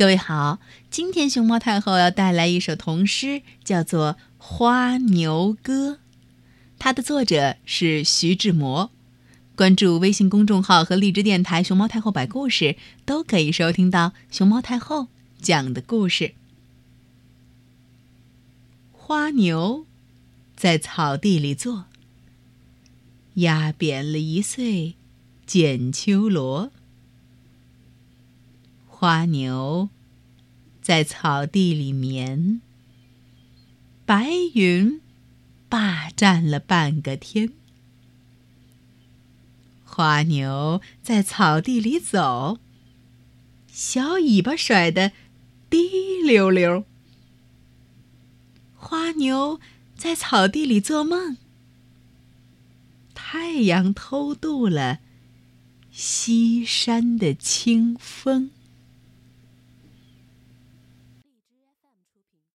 各位好，今天熊猫太后要带来一首童诗，叫做《花牛歌》，它的作者是徐志摩。关注微信公众号和荔枝电台“熊猫太后摆故事”，都可以收听到熊猫太后讲的故事。花牛在草地里坐，压扁了一穗剪秋萝。花牛在草地里眠，白云霸占了半个天。花牛在草地里走，小尾巴甩得滴溜溜。花牛在草地里做梦，太阳偷渡了西山的清风。